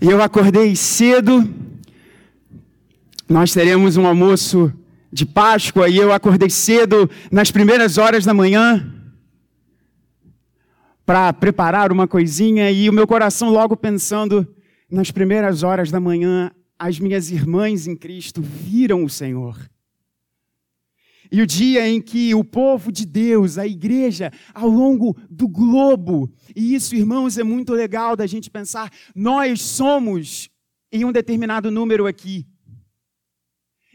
E eu acordei cedo. Nós teremos um almoço de Páscoa e eu acordei cedo nas primeiras horas da manhã para preparar uma coisinha e o meu coração logo pensando nas primeiras horas da manhã, as minhas irmãs em Cristo viram o Senhor. E o dia em que o povo de Deus, a igreja, ao longo do globo, e isso, irmãos, é muito legal da gente pensar, nós somos em um determinado número aqui.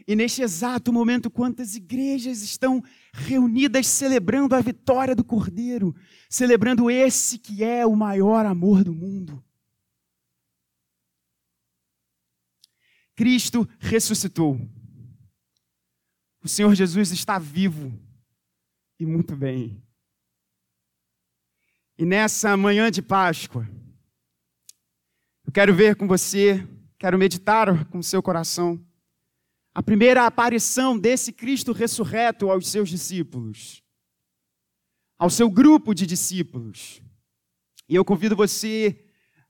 E neste exato momento, quantas igrejas estão reunidas celebrando a vitória do Cordeiro, celebrando esse que é o maior amor do mundo. Cristo ressuscitou. O Senhor Jesus está vivo e muito bem. E nessa manhã de Páscoa, eu quero ver com você, quero meditar com seu coração, a primeira aparição desse Cristo ressurreto aos seus discípulos, ao seu grupo de discípulos. E eu convido você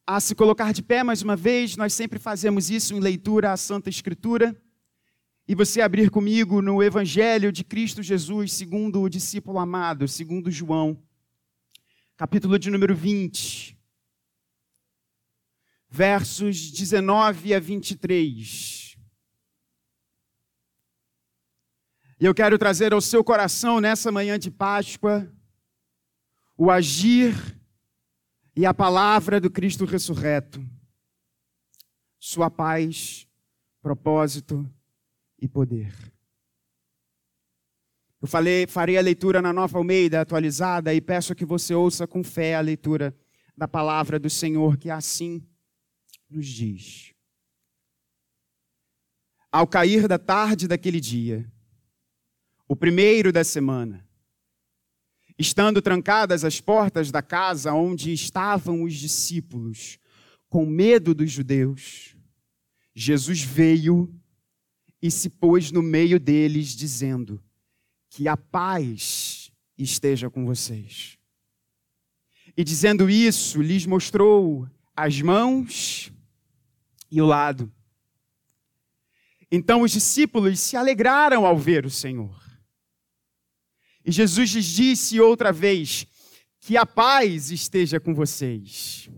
a se colocar de pé mais uma vez, nós sempre fazemos isso em leitura à Santa Escritura e você abrir comigo no Evangelho de Cristo Jesus, segundo o discípulo amado, segundo João, capítulo de número 20, versos 19 a 23. E eu quero trazer ao seu coração nessa manhã de Páscoa o agir e a palavra do Cristo ressurreto, sua paz, propósito e poder. Eu falei, farei a leitura na Nova Almeida atualizada e peço que você ouça com fé a leitura da palavra do Senhor, que assim nos diz. Ao cair da tarde daquele dia, o primeiro da semana, estando trancadas as portas da casa onde estavam os discípulos, com medo dos judeus, Jesus veio e se pôs no meio deles, dizendo: Que a paz esteja com vocês. E dizendo isso, lhes mostrou as mãos e o lado. Então os discípulos se alegraram ao ver o Senhor. E Jesus lhes disse outra vez: Que a paz esteja com vocês.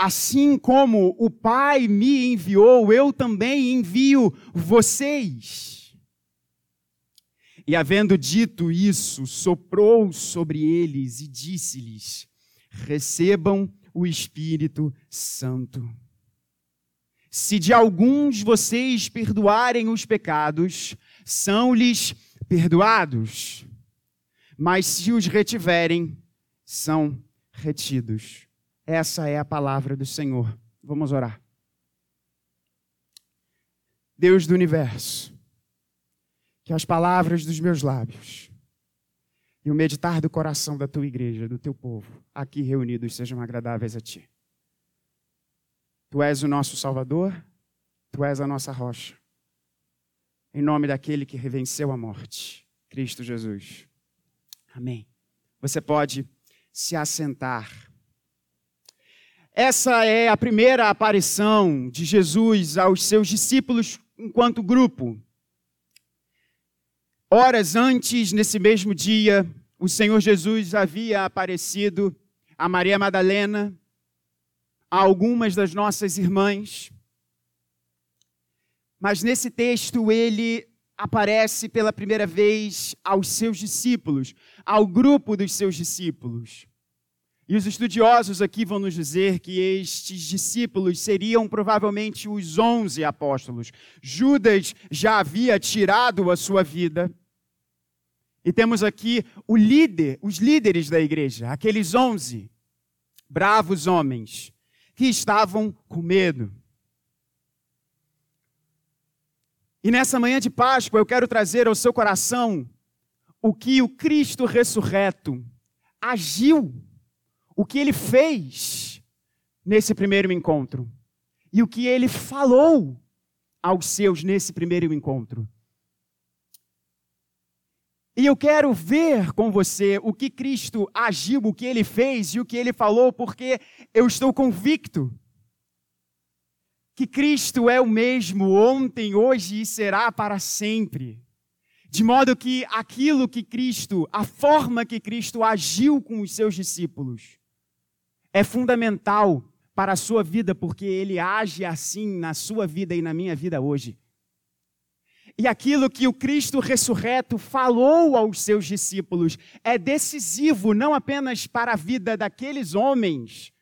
Assim como o Pai me enviou, eu também envio vocês. E havendo dito isso, soprou sobre eles e disse-lhes: Recebam o Espírito Santo. Se de alguns vocês perdoarem os pecados, são-lhes perdoados. Mas se os retiverem, são retidos. Essa é a palavra do Senhor. Vamos orar. Deus do universo, que as palavras dos meus lábios e o meditar do coração da tua igreja, do teu povo, aqui reunidos, sejam agradáveis a ti. Tu és o nosso Salvador, tu és a nossa rocha. Em nome daquele que revenceu a morte, Cristo Jesus. Amém. Você pode se assentar. Essa é a primeira aparição de Jesus aos seus discípulos enquanto grupo. Horas antes, nesse mesmo dia, o Senhor Jesus havia aparecido a Maria Madalena, a algumas das nossas irmãs. Mas nesse texto ele aparece pela primeira vez aos seus discípulos, ao grupo dos seus discípulos. E os estudiosos aqui vão nos dizer que estes discípulos seriam provavelmente os onze apóstolos. Judas já havia tirado a sua vida. E temos aqui o líder, os líderes da igreja, aqueles onze bravos homens que estavam com medo. E nessa manhã de Páscoa eu quero trazer ao seu coração o que o Cristo ressurreto agiu o que ele fez nesse primeiro encontro e o que ele falou aos seus nesse primeiro encontro. E eu quero ver com você o que Cristo agiu, o que ele fez e o que ele falou, porque eu estou convicto que Cristo é o mesmo ontem, hoje e será para sempre. De modo que aquilo que Cristo, a forma que Cristo agiu com os seus discípulos, é fundamental para a sua vida, porque ele age assim na sua vida e na minha vida hoje. E aquilo que o Cristo ressurreto falou aos seus discípulos é decisivo não apenas para a vida daqueles homens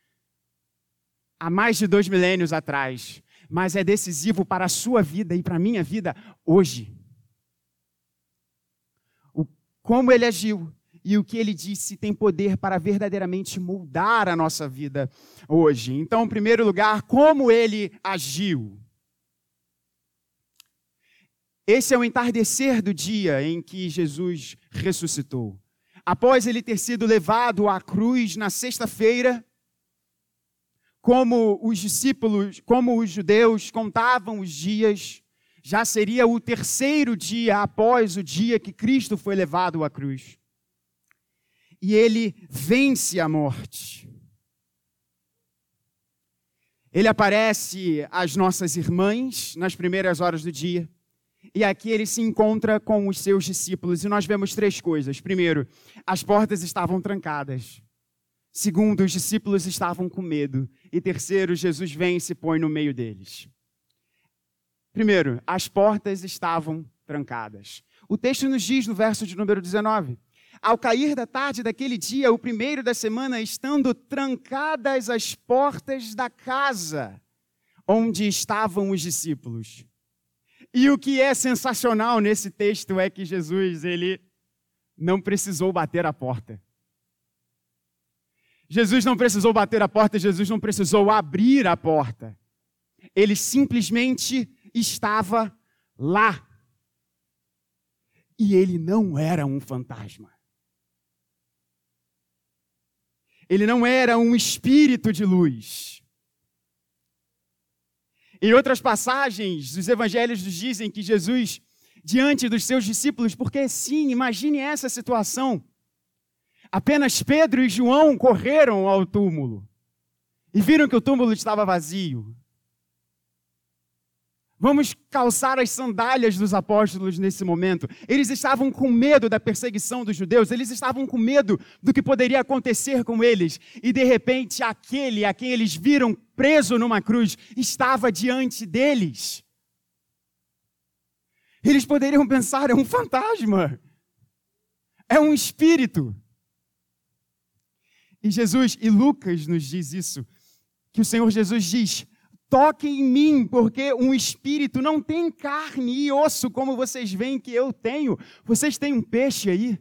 há mais de dois milênios atrás, mas é decisivo para a sua vida e para a minha vida hoje. O, como ele agiu e o que ele disse tem poder para verdadeiramente moldar a nossa vida hoje. Então, em primeiro lugar, como ele agiu. Esse é o entardecer do dia em que Jesus ressuscitou. Após ele ter sido levado à cruz na sexta-feira, como os discípulos, como os judeus contavam os dias, já seria o terceiro dia após o dia que Cristo foi levado à cruz. E ele vence a morte. Ele aparece às nossas irmãs nas primeiras horas do dia. E aqui ele se encontra com os seus discípulos. E nós vemos três coisas. Primeiro, as portas estavam trancadas. Segundo, os discípulos estavam com medo. E terceiro, Jesus vem e se põe no meio deles. Primeiro, as portas estavam trancadas. O texto nos diz no verso de número 19: Ao cair da tarde daquele dia, o primeiro da semana, estando trancadas as portas da casa onde estavam os discípulos. E o que é sensacional nesse texto é que Jesus, ele não precisou bater a porta. Jesus não precisou bater a porta, Jesus não precisou abrir a porta. Ele simplesmente estava lá. E ele não era um fantasma. Ele não era um espírito de luz. Em outras passagens, os evangelhos nos dizem que Jesus, diante dos seus discípulos, porque sim, imagine essa situação. Apenas Pedro e João correram ao túmulo e viram que o túmulo estava vazio. Vamos calçar as sandálias dos apóstolos nesse momento. Eles estavam com medo da perseguição dos judeus, eles estavam com medo do que poderia acontecer com eles. E de repente, aquele a quem eles viram preso numa cruz estava diante deles. Eles poderiam pensar: é um fantasma, é um espírito. E Jesus, e Lucas nos diz isso, que o Senhor Jesus diz: toquem em mim, porque um espírito não tem carne e osso como vocês veem que eu tenho. Vocês têm um peixe aí?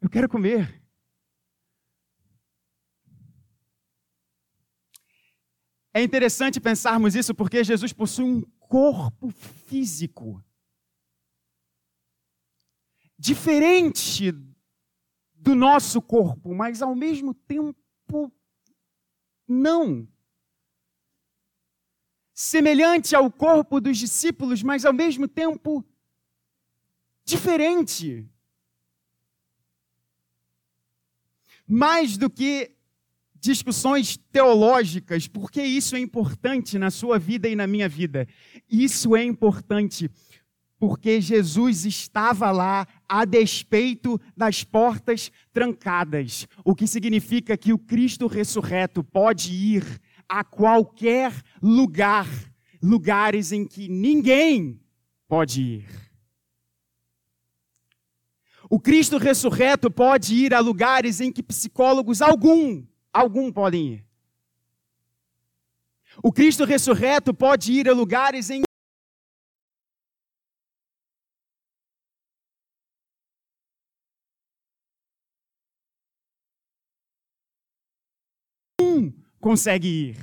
Eu quero comer. É interessante pensarmos isso porque Jesus possui um corpo físico diferente do nosso corpo, mas ao mesmo tempo não. Semelhante ao corpo dos discípulos, mas ao mesmo tempo diferente. Mais do que discussões teológicas, porque isso é importante na sua vida e na minha vida. Isso é importante porque Jesus estava lá a despeito das portas trancadas, o que significa que o Cristo ressurreto pode ir a qualquer lugar, lugares em que ninguém pode ir. O Cristo ressurreto pode ir a lugares em que psicólogos algum, algum podem ir. O Cristo ressurreto pode ir a lugares em consegue ir.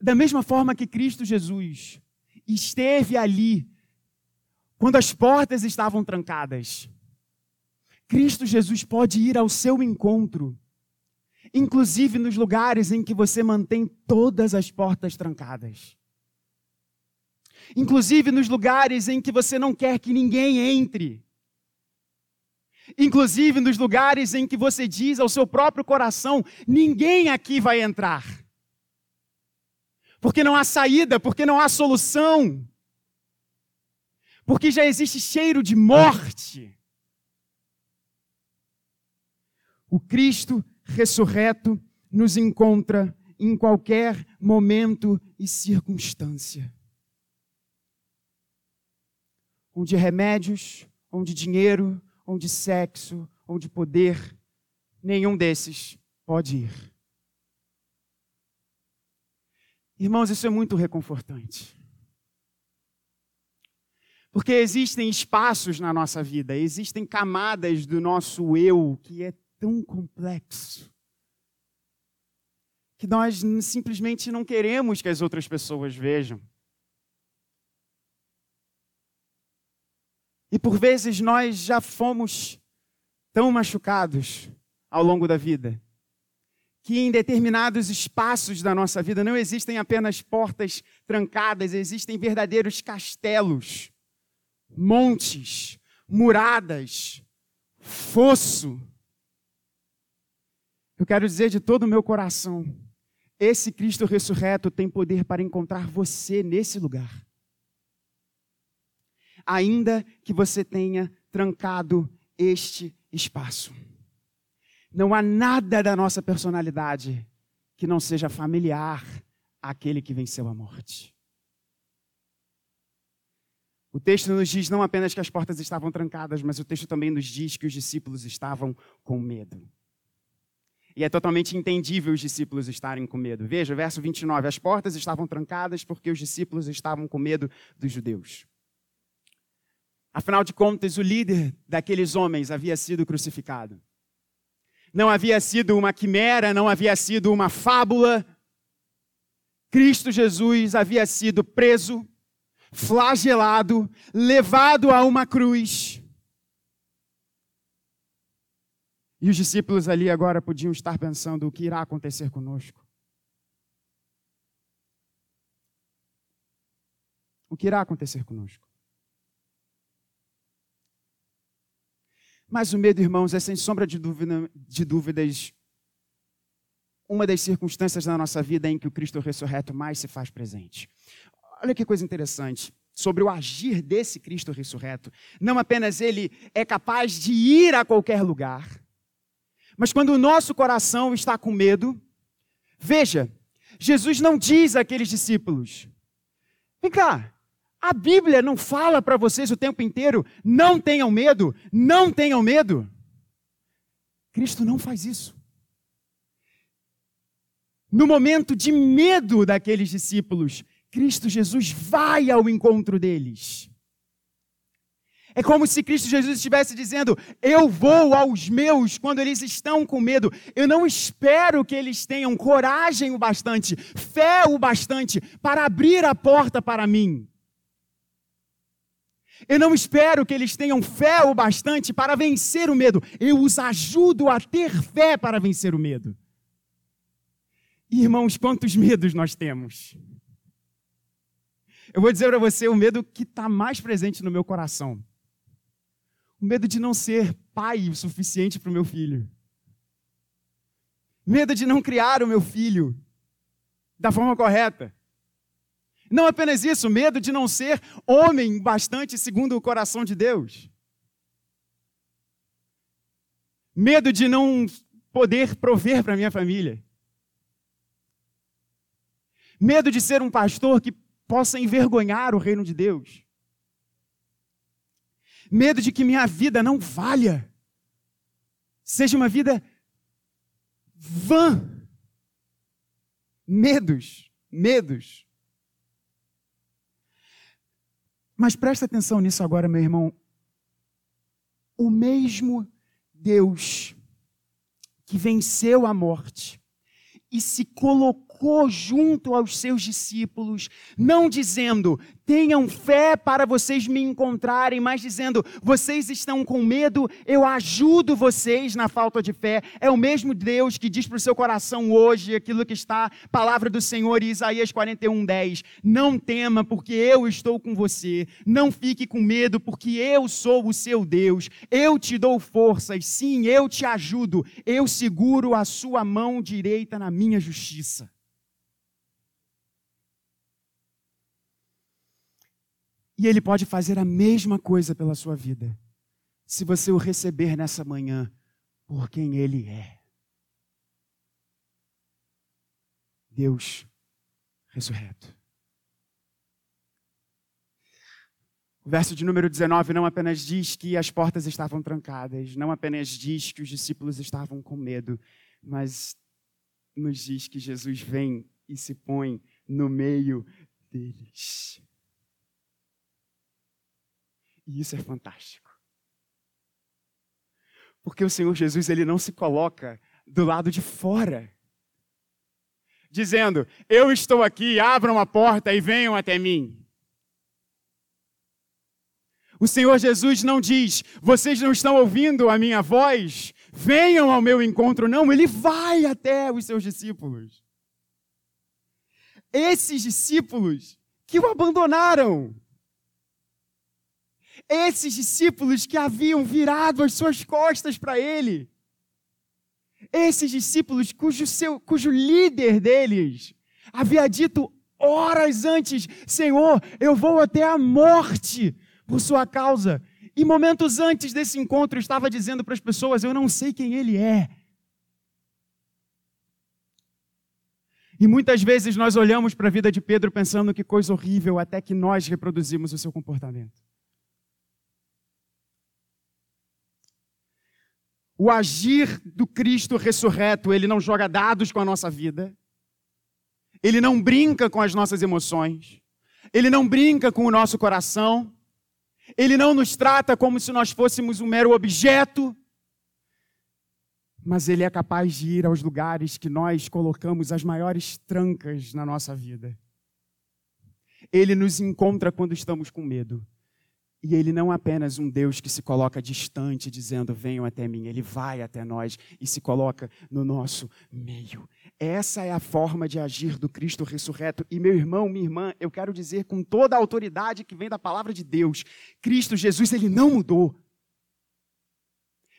Da mesma forma que Cristo Jesus esteve ali quando as portas estavam trancadas, Cristo Jesus pode ir ao seu encontro, inclusive nos lugares em que você mantém todas as portas trancadas. Inclusive nos lugares em que você não quer que ninguém entre Inclusive nos lugares em que você diz ao seu próprio coração: ninguém aqui vai entrar. Porque não há saída, porque não há solução. Porque já existe cheiro de morte. O Cristo ressurreto nos encontra em qualquer momento e circunstância. Onde remédios, onde dinheiro, onde sexo, onde poder, nenhum desses pode ir. Irmãos, isso é muito reconfortante. Porque existem espaços na nossa vida, existem camadas do nosso eu que é tão complexo que nós simplesmente não queremos que as outras pessoas vejam. E por vezes nós já fomos tão machucados ao longo da vida que em determinados espaços da nossa vida não existem apenas portas trancadas, existem verdadeiros castelos, montes, muradas, fosso. Eu quero dizer de todo o meu coração esse Cristo ressurreto tem poder para encontrar você nesse lugar. Ainda que você tenha trancado este espaço. Não há nada da nossa personalidade que não seja familiar àquele que venceu a morte. O texto nos diz não apenas que as portas estavam trancadas, mas o texto também nos diz que os discípulos estavam com medo. E é totalmente entendível os discípulos estarem com medo. Veja, verso 29. As portas estavam trancadas porque os discípulos estavam com medo dos judeus. Afinal de contas, o líder daqueles homens havia sido crucificado. Não havia sido uma quimera, não havia sido uma fábula. Cristo Jesus havia sido preso, flagelado, levado a uma cruz E os discípulos ali agora podiam estar pensando o que irá acontecer conosco. O que irá acontecer conosco? Mas o medo, irmãos, é sem sombra de, dúvida, de dúvidas uma das circunstâncias da nossa vida em que o Cristo ressurreto mais se faz presente. Olha que coisa interessante sobre o agir desse Cristo ressurreto. Não apenas ele é capaz de ir a qualquer lugar, mas quando o nosso coração está com medo, veja, Jesus não diz àqueles discípulos: vem cá, a Bíblia não fala para vocês o tempo inteiro, não tenham medo, não tenham medo. Cristo não faz isso. No momento de medo daqueles discípulos, Cristo Jesus vai ao encontro deles. É como se Cristo Jesus estivesse dizendo: Eu vou aos meus quando eles estão com medo. Eu não espero que eles tenham coragem o bastante, fé o bastante para abrir a porta para mim. Eu não espero que eles tenham fé o bastante para vencer o medo. Eu os ajudo a ter fé para vencer o medo. Irmãos, quantos medos nós temos? Eu vou dizer para você o medo que está mais presente no meu coração medo de não ser pai o suficiente para o meu filho. Medo de não criar o meu filho da forma correta. Não apenas isso, medo de não ser homem bastante segundo o coração de Deus. Medo de não poder prover para minha família. Medo de ser um pastor que possa envergonhar o reino de Deus medo de que minha vida não valha, seja uma vida vã. Medos, medos. Mas presta atenção nisso agora, meu irmão. O mesmo Deus que venceu a morte e se colocou junto aos seus discípulos, não dizendo: tenham fé para vocês me encontrarem, mas dizendo: vocês estão com medo, eu ajudo vocês na falta de fé. É o mesmo Deus que diz para o seu coração hoje aquilo que está, palavra do Senhor, Isaías 41, 10. Não tema, porque eu estou com você. Não fique com medo, porque eu sou o seu Deus. Eu te dou forças, sim, eu te ajudo. Eu seguro a sua mão direita na minha justiça. E Ele pode fazer a mesma coisa pela sua vida, se você o receber nessa manhã por quem Ele é. Deus ressurreto. O verso de número 19 não apenas diz que as portas estavam trancadas, não apenas diz que os discípulos estavam com medo, mas nos diz que Jesus vem e se põe no meio deles. E isso é fantástico. Porque o Senhor Jesus, ele não se coloca do lado de fora, dizendo: Eu estou aqui, abram a porta e venham até mim. O Senhor Jesus não diz: Vocês não estão ouvindo a minha voz? Venham ao meu encontro. Não, ele vai até os seus discípulos. Esses discípulos que o abandonaram, esses discípulos que haviam virado as suas costas para ele. Esses discípulos cujo, seu, cujo líder deles havia dito horas antes: Senhor, eu vou até a morte por sua causa. E momentos antes desse encontro estava dizendo para as pessoas: Eu não sei quem ele é. E muitas vezes nós olhamos para a vida de Pedro pensando que coisa horrível, até que nós reproduzimos o seu comportamento. O agir do Cristo ressurreto, ele não joga dados com a nossa vida, ele não brinca com as nossas emoções, ele não brinca com o nosso coração, ele não nos trata como se nós fôssemos um mero objeto, mas ele é capaz de ir aos lugares que nós colocamos as maiores trancas na nossa vida. Ele nos encontra quando estamos com medo. E ele não é apenas um Deus que se coloca distante, dizendo: venham até mim. Ele vai até nós e se coloca no nosso meio. Essa é a forma de agir do Cristo ressurreto. E meu irmão, minha irmã, eu quero dizer com toda a autoridade que vem da palavra de Deus: Cristo Jesus, ele não mudou.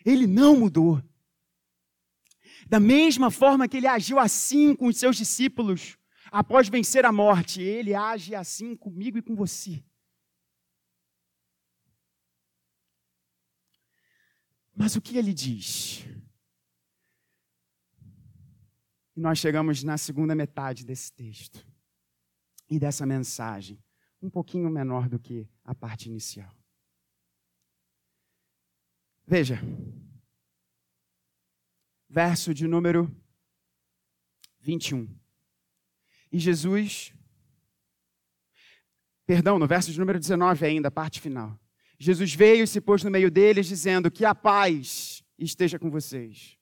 Ele não mudou. Da mesma forma que ele agiu assim com os seus discípulos, após vencer a morte, ele age assim comigo e com você. Mas o que ele diz? E nós chegamos na segunda metade desse texto e dessa mensagem, um pouquinho menor do que a parte inicial. Veja, verso de número 21. E Jesus, perdão, no verso de número 19 ainda, a parte final. Jesus veio e se pôs no meio deles, dizendo: Que a paz esteja com vocês.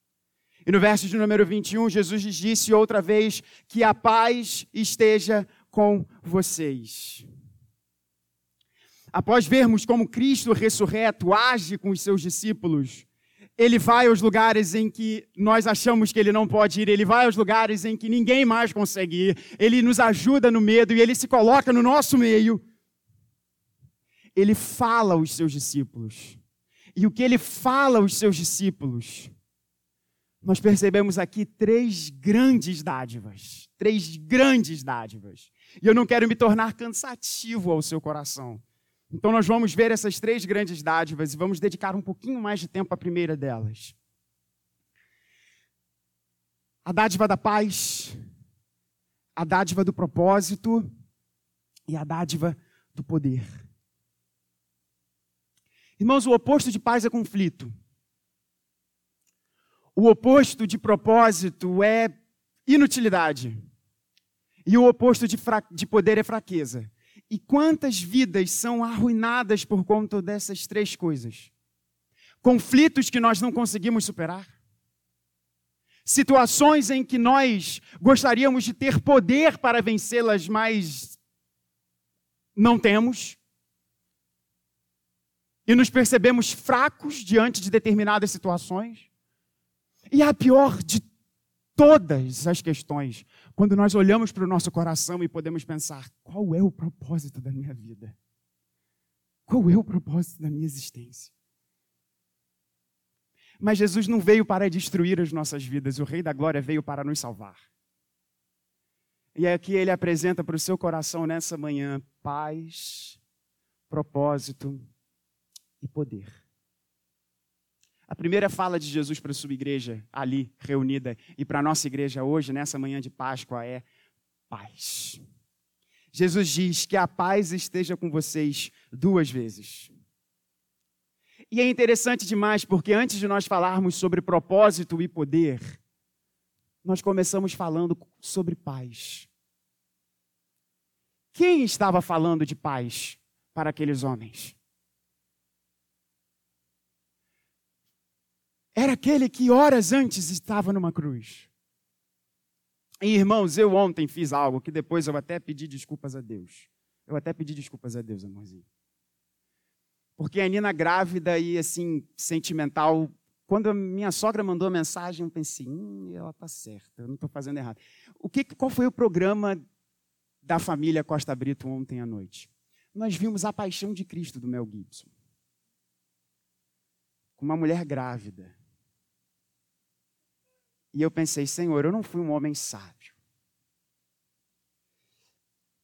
E no verso de número 21, Jesus lhes disse outra vez: Que a paz esteja com vocês. Após vermos como Cristo ressurreto age com os seus discípulos, ele vai aos lugares em que nós achamos que ele não pode ir, ele vai aos lugares em que ninguém mais consegue ir, ele nos ajuda no medo e ele se coloca no nosso meio ele fala aos seus discípulos. E o que ele fala aos seus discípulos? Nós percebemos aqui três grandes dádivas. Três grandes dádivas. E eu não quero me tornar cansativo ao seu coração. Então, nós vamos ver essas três grandes dádivas e vamos dedicar um pouquinho mais de tempo à primeira delas. A dádiva da paz, a dádiva do propósito e a dádiva do poder. Irmãos, o oposto de paz é conflito. O oposto de propósito é inutilidade. E o oposto de, de poder é fraqueza. E quantas vidas são arruinadas por conta dessas três coisas? Conflitos que nós não conseguimos superar. Situações em que nós gostaríamos de ter poder para vencê-las, mas não temos, e nos percebemos fracos diante de determinadas situações. E a pior de todas as questões, quando nós olhamos para o nosso coração e podemos pensar: qual é o propósito da minha vida? Qual é o propósito da minha existência? Mas Jesus não veio para destruir as nossas vidas, o Rei da Glória veio para nos salvar. E é aqui ele apresenta para o seu coração nessa manhã paz, propósito e poder. A primeira fala de Jesus para a sua igreja ali reunida e para a nossa igreja hoje, nessa manhã de Páscoa, é paz. Jesus diz que a paz esteja com vocês duas vezes. E é interessante demais, porque antes de nós falarmos sobre propósito e poder, nós começamos falando sobre paz. Quem estava falando de paz para aqueles homens? Era aquele que horas antes estava numa cruz. E, irmãos, eu ontem fiz algo que depois eu até pedi desculpas a Deus. Eu até pedi desculpas a Deus, amorzinho. Porque a Nina grávida e assim, sentimental, quando a minha sogra mandou a mensagem, eu pensei, hum, ela tá certa, eu não estou fazendo errado. O que, qual foi o programa da família Costa Brito ontem à noite? Nós vimos a paixão de Cristo do Mel Gibson. Com uma mulher grávida. E eu pensei, Senhor, eu não fui um homem sábio.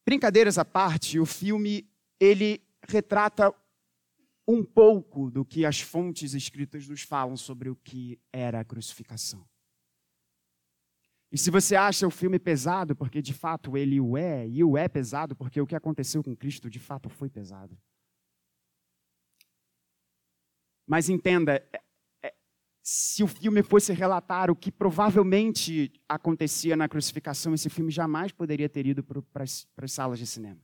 Brincadeiras à parte, o filme ele retrata um pouco do que as fontes escritas nos falam sobre o que era a crucificação. E se você acha o filme pesado, porque de fato ele o é, e o é pesado porque o que aconteceu com Cristo de fato foi pesado. Mas entenda, se o filme fosse relatar o que provavelmente acontecia na crucificação, esse filme jamais poderia ter ido para as salas de cinema.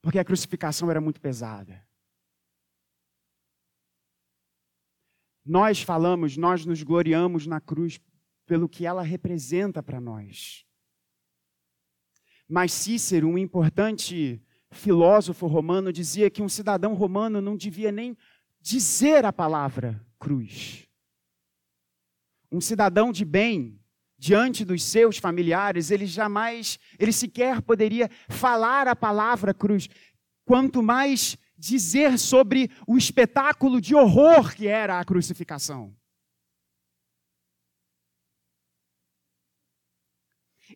Porque a crucificação era muito pesada. Nós falamos, nós nos gloriamos na cruz pelo que ela representa para nós. Mas Cícero, um importante filósofo romano dizia que um cidadão romano não devia nem dizer a palavra cruz. Um cidadão de bem, diante dos seus familiares, ele jamais, ele sequer poderia falar a palavra cruz, quanto mais dizer sobre o espetáculo de horror que era a crucificação.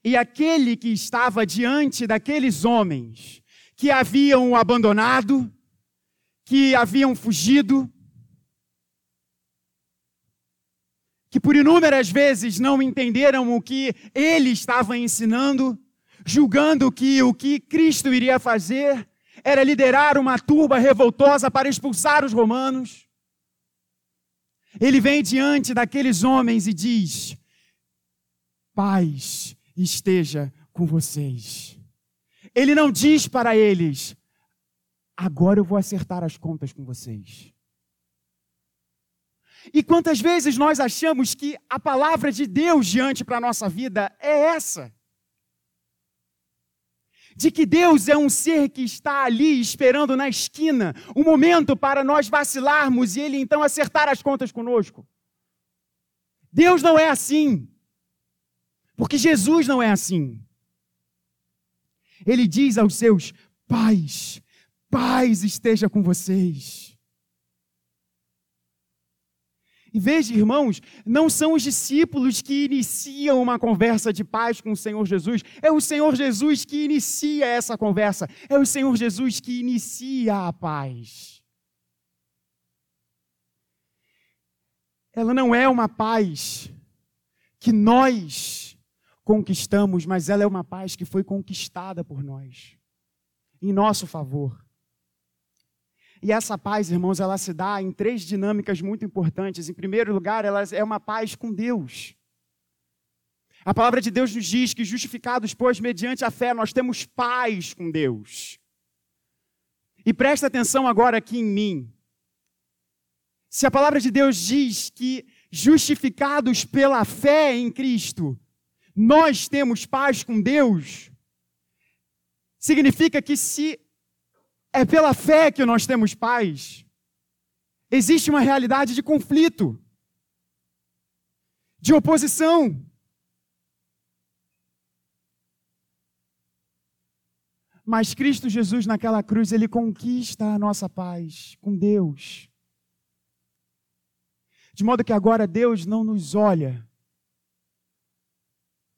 E aquele que estava diante daqueles homens, que haviam abandonado, que haviam fugido, que por inúmeras vezes não entenderam o que ele estava ensinando, julgando que o que Cristo iria fazer era liderar uma turba revoltosa para expulsar os romanos. Ele vem diante daqueles homens e diz: Paz esteja com vocês. Ele não diz para eles: agora eu vou acertar as contas com vocês. E quantas vezes nós achamos que a palavra de Deus diante para a nossa vida é essa? De que Deus é um ser que está ali esperando na esquina, um momento para nós vacilarmos e Ele então acertar as contas conosco. Deus não é assim. Porque Jesus não é assim ele diz aos seus: Paz, paz esteja com vocês. E veja, irmãos, não são os discípulos que iniciam uma conversa de paz com o Senhor Jesus, é o Senhor Jesus que inicia essa conversa, é o Senhor Jesus que inicia a paz. Ela não é uma paz que nós conquistamos, mas ela é uma paz que foi conquistada por nós, em nosso favor. E essa paz, irmãos, ela se dá em três dinâmicas muito importantes. Em primeiro lugar, ela é uma paz com Deus. A palavra de Deus nos diz que, justificados, pois, mediante a fé, nós temos paz com Deus. E presta atenção agora aqui em mim. Se a palavra de Deus diz que, justificados pela fé em Cristo, nós temos paz com Deus, significa que se é pela fé que nós temos paz, existe uma realidade de conflito, de oposição. Mas Cristo Jesus naquela cruz, ele conquista a nossa paz com Deus. De modo que agora Deus não nos olha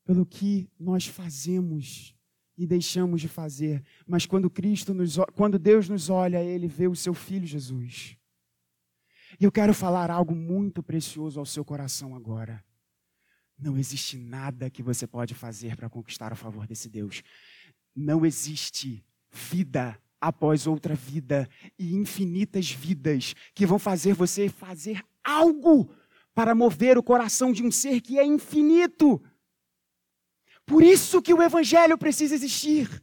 pelo que nós fazemos e deixamos de fazer, mas quando Cristo nos, quando Deus nos olha, ele vê o seu filho Jesus. E eu quero falar algo muito precioso ao seu coração agora. Não existe nada que você pode fazer para conquistar o favor desse Deus. Não existe vida após outra vida e infinitas vidas que vão fazer você fazer algo para mover o coração de um ser que é infinito. Por isso que o evangelho precisa existir.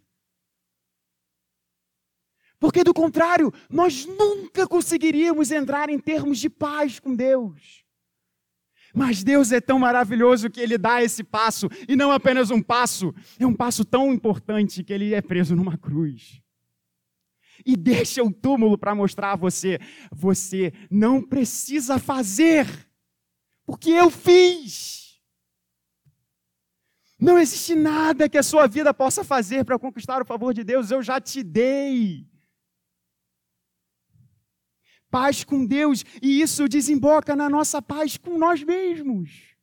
Porque do contrário, nós nunca conseguiríamos entrar em termos de paz com Deus. Mas Deus é tão maravilhoso que Ele dá esse passo, e não apenas um passo, é um passo tão importante que Ele é preso numa cruz. E deixa o túmulo para mostrar a você: você não precisa fazer, porque eu fiz. Não existe nada que a sua vida possa fazer para conquistar o favor de Deus, eu já te dei. Paz com Deus, e isso desemboca na nossa paz com nós mesmos.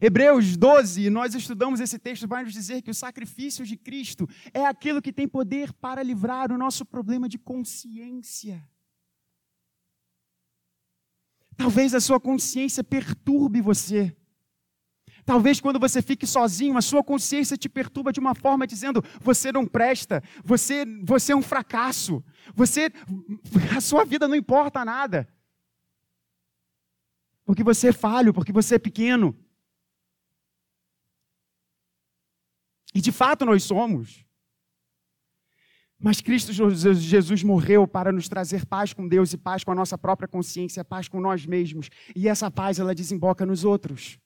Hebreus 12, nós estudamos esse texto, vai nos dizer que o sacrifício de Cristo é aquilo que tem poder para livrar o nosso problema de consciência. Talvez a sua consciência perturbe você. Talvez quando você fique sozinho, a sua consciência te perturba de uma forma dizendo: você não presta, você, você é um fracasso, você, a sua vida não importa nada. Porque você é falho, porque você é pequeno. E de fato nós somos. Mas Cristo Jesus morreu para nos trazer paz com Deus e paz com a nossa própria consciência, paz com nós mesmos. E essa paz ela desemboca nos outros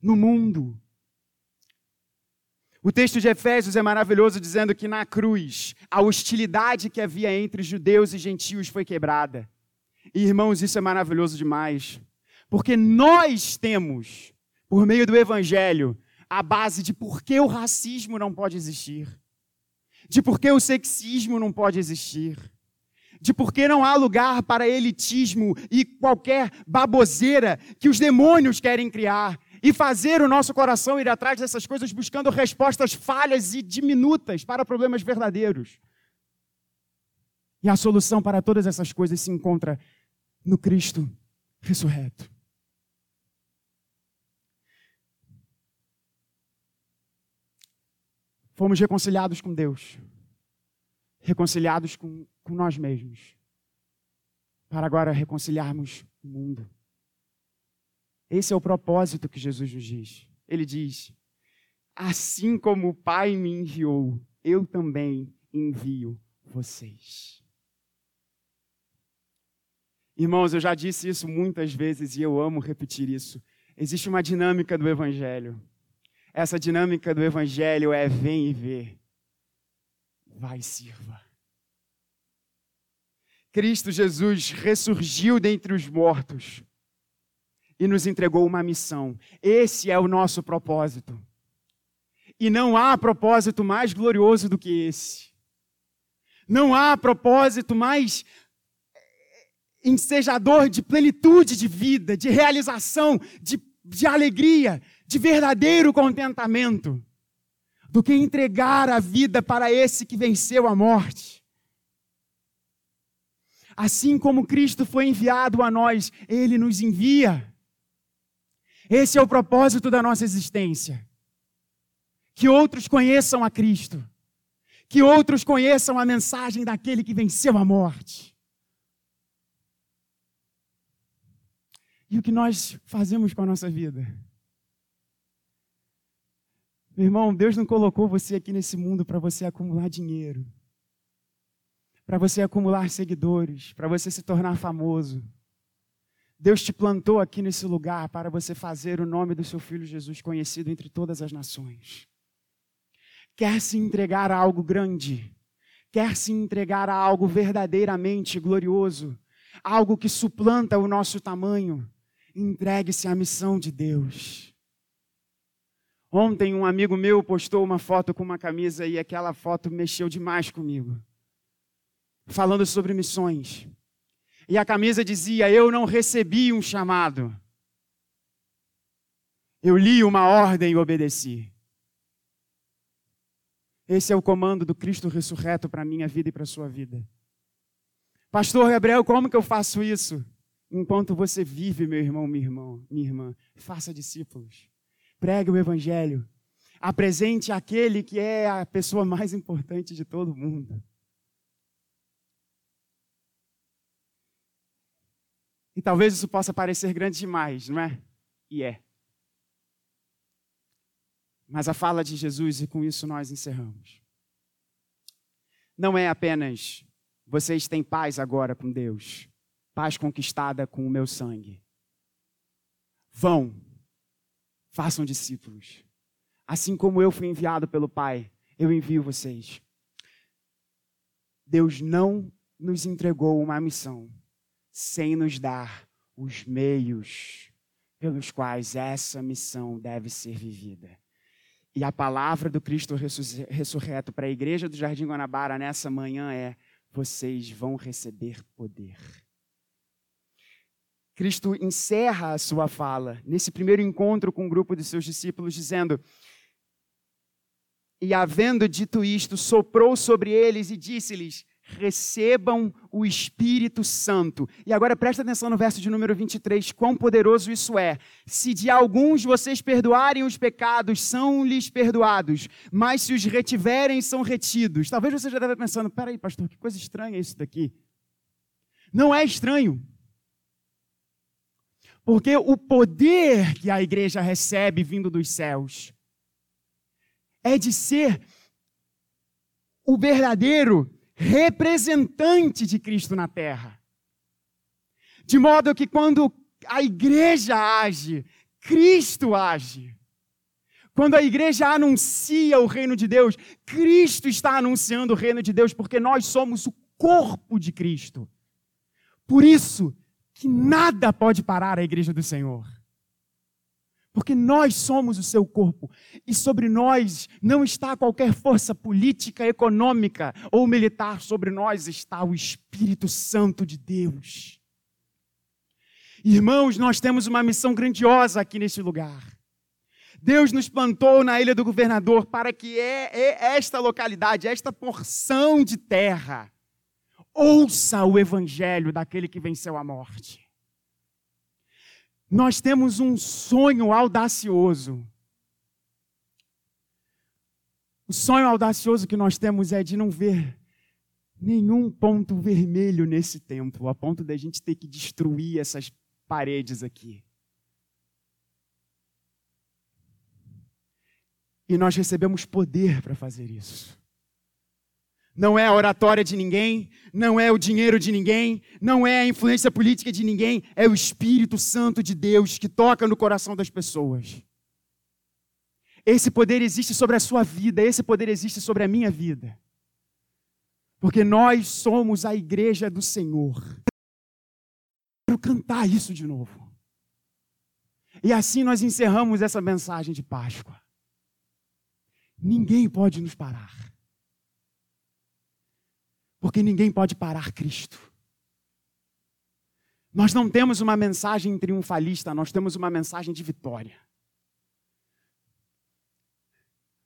no mundo. O texto de Efésios é maravilhoso, dizendo que na cruz a hostilidade que havia entre judeus e gentios foi quebrada. E irmãos, isso é maravilhoso demais, porque nós temos, por meio do Evangelho, a base de por que o racismo não pode existir, de por que o sexismo não pode existir, de por que não há lugar para elitismo e qualquer baboseira que os demônios querem criar, e fazer o nosso coração ir atrás dessas coisas buscando respostas falhas e diminutas para problemas verdadeiros. E a solução para todas essas coisas se encontra no Cristo ressurreto. Fomos reconciliados com Deus, reconciliados com, com nós mesmos, para agora reconciliarmos o mundo. Esse é o propósito que Jesus nos diz. Ele diz: Assim como o Pai me enviou, eu também envio vocês. Irmãos, eu já disse isso muitas vezes e eu amo repetir isso. Existe uma dinâmica do Evangelho. Essa dinâmica do Evangelho é vem e vê, vai e sirva. Cristo Jesus ressurgiu dentre os mortos e nos entregou uma missão. Esse é o nosso propósito. E não há propósito mais glorioso do que esse. Não há propósito mais eh, ensejador de plenitude de vida, de realização, de, de alegria, de verdadeiro contentamento, do que entregar a vida para esse que venceu a morte. Assim como Cristo foi enviado a nós, ele nos envia. Esse é o propósito da nossa existência. Que outros conheçam a Cristo. Que outros conheçam a mensagem daquele que venceu a morte. E o que nós fazemos com a nossa vida? Meu irmão, Deus não colocou você aqui nesse mundo para você acumular dinheiro, para você acumular seguidores, para você se tornar famoso. Deus te plantou aqui nesse lugar para você fazer o nome do seu filho Jesus conhecido entre todas as nações. Quer se entregar a algo grande, quer se entregar a algo verdadeiramente glorioso, algo que suplanta o nosso tamanho, entregue-se à missão de Deus. Ontem um amigo meu postou uma foto com uma camisa e aquela foto mexeu demais comigo. Falando sobre missões. E a camisa dizia: Eu não recebi um chamado. Eu li uma ordem e obedeci. Esse é o comando do Cristo ressurreto para a minha vida e para a sua vida. Pastor Gabriel, como que eu faço isso? Enquanto você vive, meu irmão, minha irmã, minha irmã, faça discípulos. Pregue o evangelho. Apresente aquele que é a pessoa mais importante de todo mundo. E talvez isso possa parecer grande demais, não é? E é. Mas a fala de Jesus, e com isso nós encerramos. Não é apenas vocês têm paz agora com Deus, paz conquistada com o meu sangue. Vão, façam discípulos. Assim como eu fui enviado pelo Pai, eu envio vocês. Deus não nos entregou uma missão sem nos dar os meios pelos quais essa missão deve ser vivida. E a palavra do Cristo ressurreto para a igreja do Jardim Guanabara nessa manhã é: vocês vão receber poder. Cristo encerra a sua fala nesse primeiro encontro com o um grupo de seus discípulos, dizendo: E havendo dito isto, soprou sobre eles e disse-lhes: recebam o Espírito Santo. E agora presta atenção no verso de número 23, quão poderoso isso é. Se de alguns vocês perdoarem os pecados, são-lhes perdoados, mas se os retiverem, são retidos. Talvez você já estar pensando, peraí, pastor, que coisa estranha isso daqui. Não é estranho. Porque o poder que a igreja recebe vindo dos céus é de ser o verdadeiro representante de Cristo na terra. De modo que quando a igreja age, Cristo age. Quando a igreja anuncia o reino de Deus, Cristo está anunciando o reino de Deus, porque nós somos o corpo de Cristo. Por isso que nada pode parar a igreja do Senhor. Porque nós somos o seu corpo e sobre nós não está qualquer força política, econômica ou militar, sobre nós está o Espírito Santo de Deus. Irmãos, nós temos uma missão grandiosa aqui neste lugar. Deus nos plantou na Ilha do Governador para que é, é esta localidade, esta porção de terra, ouça o evangelho daquele que venceu a morte. Nós temos um sonho audacioso. O sonho audacioso que nós temos é de não ver nenhum ponto vermelho nesse templo, a ponto de a gente ter que destruir essas paredes aqui. E nós recebemos poder para fazer isso não é a oratória de ninguém, não é o dinheiro de ninguém, não é a influência política de ninguém, é o Espírito Santo de Deus que toca no coração das pessoas. Esse poder existe sobre a sua vida, esse poder existe sobre a minha vida. Porque nós somos a igreja do Senhor. Quero cantar isso de novo. E assim nós encerramos essa mensagem de Páscoa. Ninguém pode nos parar. Porque ninguém pode parar Cristo. Nós não temos uma mensagem triunfalista, nós temos uma mensagem de vitória.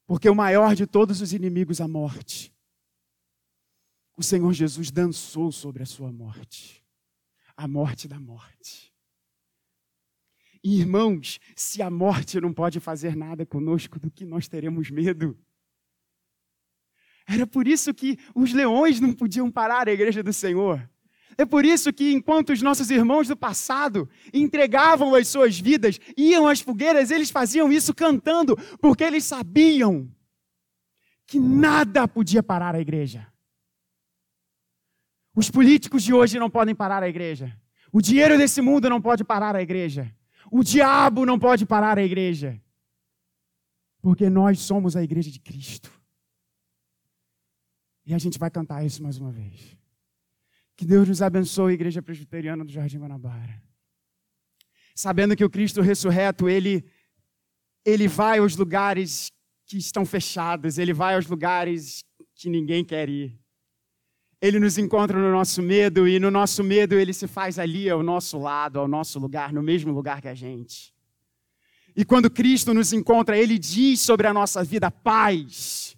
Porque o maior de todos os inimigos, a morte, o Senhor Jesus dançou sobre a sua morte a morte da morte. E, irmãos, se a morte não pode fazer nada conosco, do que nós teremos medo? Era por isso que os leões não podiam parar a igreja do Senhor. É por isso que, enquanto os nossos irmãos do passado entregavam as suas vidas, iam às fogueiras, eles faziam isso cantando, porque eles sabiam que nada podia parar a igreja. Os políticos de hoje não podem parar a igreja. O dinheiro desse mundo não pode parar a igreja. O diabo não pode parar a igreja. Porque nós somos a igreja de Cristo. E a gente vai cantar isso mais uma vez. Que Deus nos abençoe, Igreja Presbiteriana do Jardim Guanabara. Sabendo que o Cristo ressurreto, ele, ele vai aos lugares que estão fechados, ele vai aos lugares que ninguém quer ir. Ele nos encontra no nosso medo e no nosso medo ele se faz ali ao nosso lado, ao nosso lugar, no mesmo lugar que a gente. E quando Cristo nos encontra, ele diz sobre a nossa vida paz.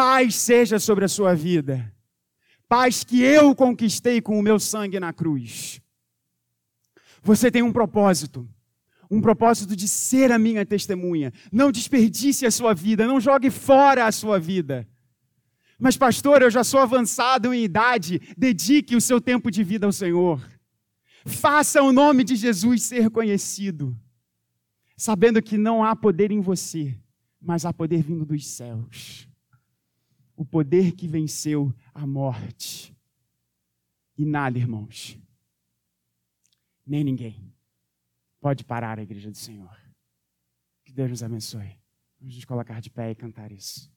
Paz seja sobre a sua vida. Paz que eu conquistei com o meu sangue na cruz. Você tem um propósito. Um propósito de ser a minha testemunha. Não desperdice a sua vida, não jogue fora a sua vida. Mas, pastor, eu já sou avançado em idade, dedique o seu tempo de vida ao Senhor. Faça o nome de Jesus ser conhecido, sabendo que não há poder em você, mas há poder vindo dos céus. O poder que venceu a morte. E nada, irmãos, nem ninguém pode parar a igreja do Senhor. Que Deus nos abençoe. Vamos nos colocar de pé e cantar isso.